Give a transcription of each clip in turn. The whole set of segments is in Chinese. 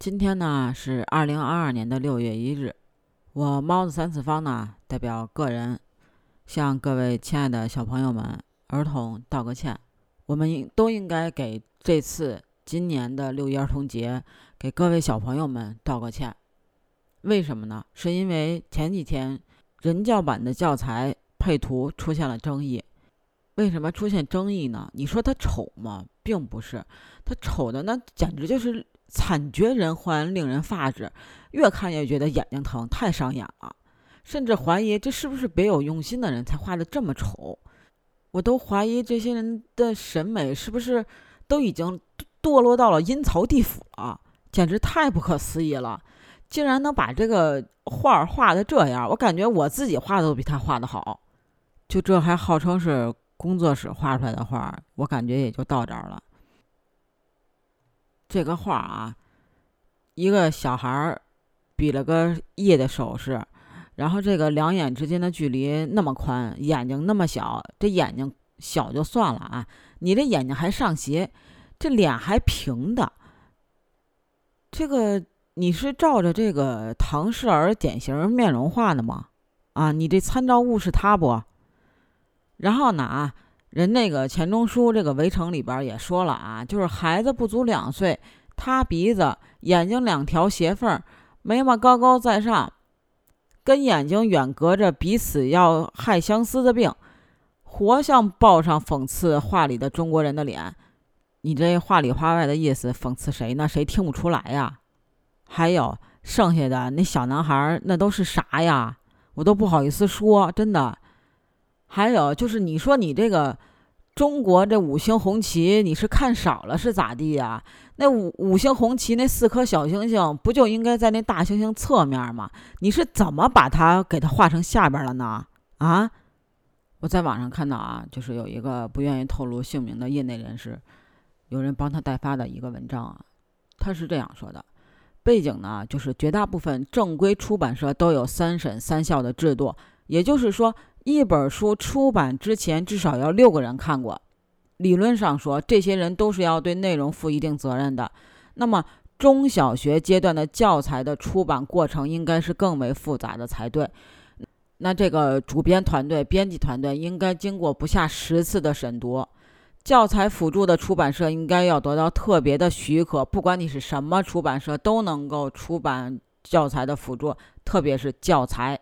今天呢是二零二二年的六月一日，我猫子三次方呢代表个人向各位亲爱的小朋友们、儿童道个歉。我们应都应该给这次今年的六一儿童节给各位小朋友们道个歉。为什么呢？是因为前几天人教版的教材配图出现了争议。为什么出现争议呢？你说它丑吗？并不是，它丑的那简直就是。惨绝人寰，令人发指，越看越觉得眼睛疼，太伤眼了。甚至怀疑这是不是别有用心的人才画的这么丑。我都怀疑这些人的审美是不是都已经堕落到了阴曹地府了，简直太不可思议了！竟然能把这个画画的这样，我感觉我自己画都比他画的好。就这还号称是工作室画出来的画，我感觉也就到这儿了。这个画啊，一个小孩儿比了个耶的手势，然后这个两眼之间的距离那么宽，眼睛那么小，这眼睛小就算了啊，你这眼睛还上斜，这脸还平的，这个你是照着这个唐氏儿典型面容画的吗？啊，你这参照物是他不？然后呢啊？人那个钱钟书这个《围城》里边也说了啊，就是孩子不足两岁，塌鼻子，眼睛两条斜缝，眉毛高高在上，跟眼睛远隔着，彼此要害相思的病，活像报上讽刺画里的中国人的脸。你这话里话外的意思讽刺谁呢？谁听不出来呀？还有剩下的那小男孩，那都是啥呀？我都不好意思说，真的。还有就是，你说你这个中国这五星红旗，你是看少了是咋地呀？那五五星红旗那四颗小星星，不就应该在那大猩猩侧面吗？你是怎么把它给它画成下边了呢？啊？我在网上看到啊，就是有一个不愿意透露姓名的业内人士，有人帮他代发的一个文章啊，他是这样说的：背景呢，就是绝大部分正规出版社都有三审三校的制度，也就是说。一本书出版之前，至少要六个人看过。理论上说，这些人都是要对内容负一定责任的。那么，中小学阶段的教材的出版过程应该是更为复杂的才对。那这个主编团队、编辑团队应该经过不下十次的审读。教材辅助的出版社应该要得到特别的许可，不管你是什么出版社，都能够出版教材的辅助，特别是教材。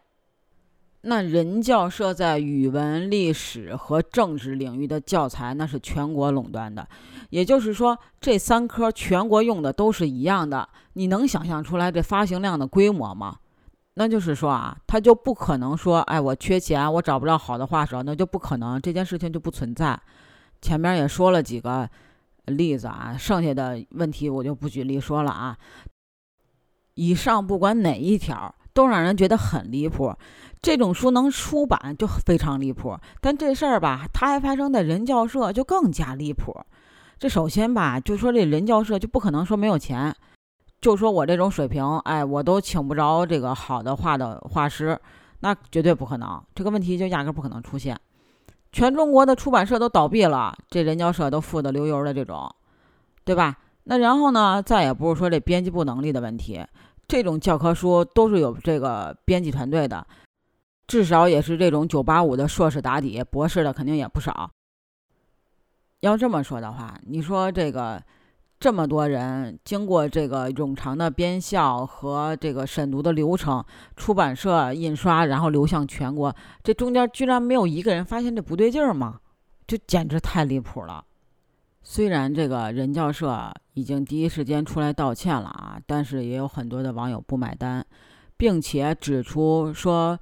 那人教社在语文、历史和政治领域的教材，那是全国垄断的。也就是说，这三科全国用的都是一样的。你能想象出来这发行量的规模吗？那就是说啊，他就不可能说，哎，我缺钱，我找不着好的画手，那就不可能，这件事情就不存在。前面也说了几个例子啊，剩下的问题我就不举例说了啊。以上不管哪一条。都让人觉得很离谱，这种书能出版就非常离谱。但这事儿吧，它还发生在人教社，就更加离谱。这首先吧，就说这人教社就不可能说没有钱，就说我这种水平，哎，我都请不着这个好的画的画师，那绝对不可能。这个问题就压根不可能出现。全中国的出版社都倒闭了，这人教社都富得流油的这种，对吧？那然后呢，再也不是说这编辑部能力的问题。这种教科书都是有这个编辑团队的，至少也是这种九八五的硕士打底，博士的肯定也不少。要这么说的话，你说这个这么多人经过这个冗长的编校和这个审读的流程，出版社印刷，然后流向全国，这中间居然没有一个人发现这不对劲儿吗？这简直太离谱了。虽然这个人教社已经第一时间出来道歉了啊，但是也有很多的网友不买单，并且指出说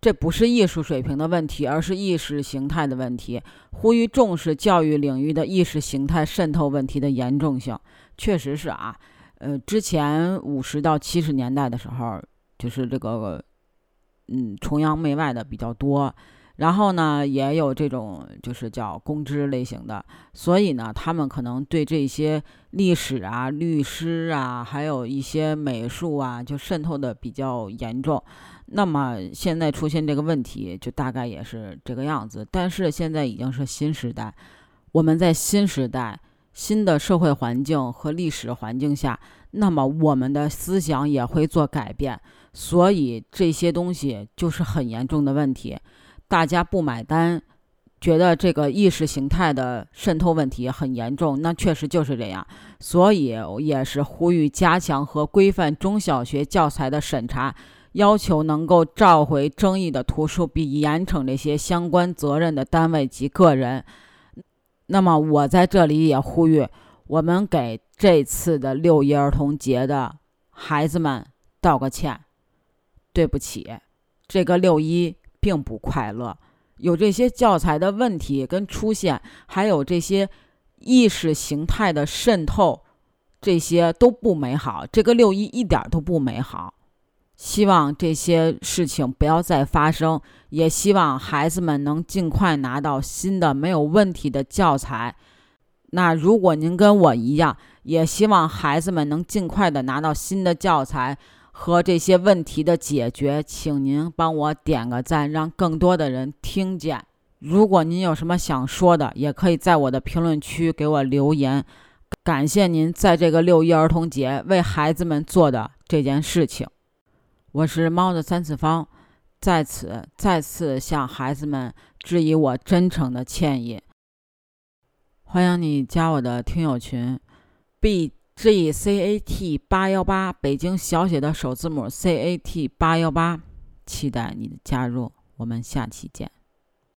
这不是艺术水平的问题，而是意识形态的问题，呼吁重视教育领域的意识形态渗透问题的严重性。确实是啊，呃，之前五十到七十年代的时候，就是这个嗯崇洋媚外的比较多。然后呢，也有这种就是叫公知类型的，所以呢，他们可能对这些历史啊、律师啊，还有一些美术啊，就渗透的比较严重。那么现在出现这个问题，就大概也是这个样子。但是现在已经是新时代，我们在新时代新的社会环境和历史环境下，那么我们的思想也会做改变。所以这些东西就是很严重的问题，大家不买单，觉得这个意识形态的渗透问题很严重，那确实就是这样。所以也是呼吁加强和规范中小学教材的审查，要求能够召回争议的图书，并严惩这些相关责任的单位及个人。那么我在这里也呼吁，我们给这次的六一儿童节的孩子们道个歉。对不起，这个六一并不快乐，有这些教材的问题跟出现，还有这些意识形态的渗透，这些都不美好。这个六一一点都不美好，希望这些事情不要再发生，也希望孩子们能尽快拿到新的没有问题的教材。那如果您跟我一样，也希望孩子们能尽快的拿到新的教材。和这些问题的解决，请您帮我点个赞，让更多的人听见。如果您有什么想说的，也可以在我的评论区给我留言。感谢您在这个六一儿童节为孩子们做的这件事情。我是猫的三次方，在此再次向孩子们致以我真诚的歉意。欢迎你加我的听友群，b。G C A T 八幺八，北京小写的首字母 C A T 八幺八，期待你的加入，我们下期见。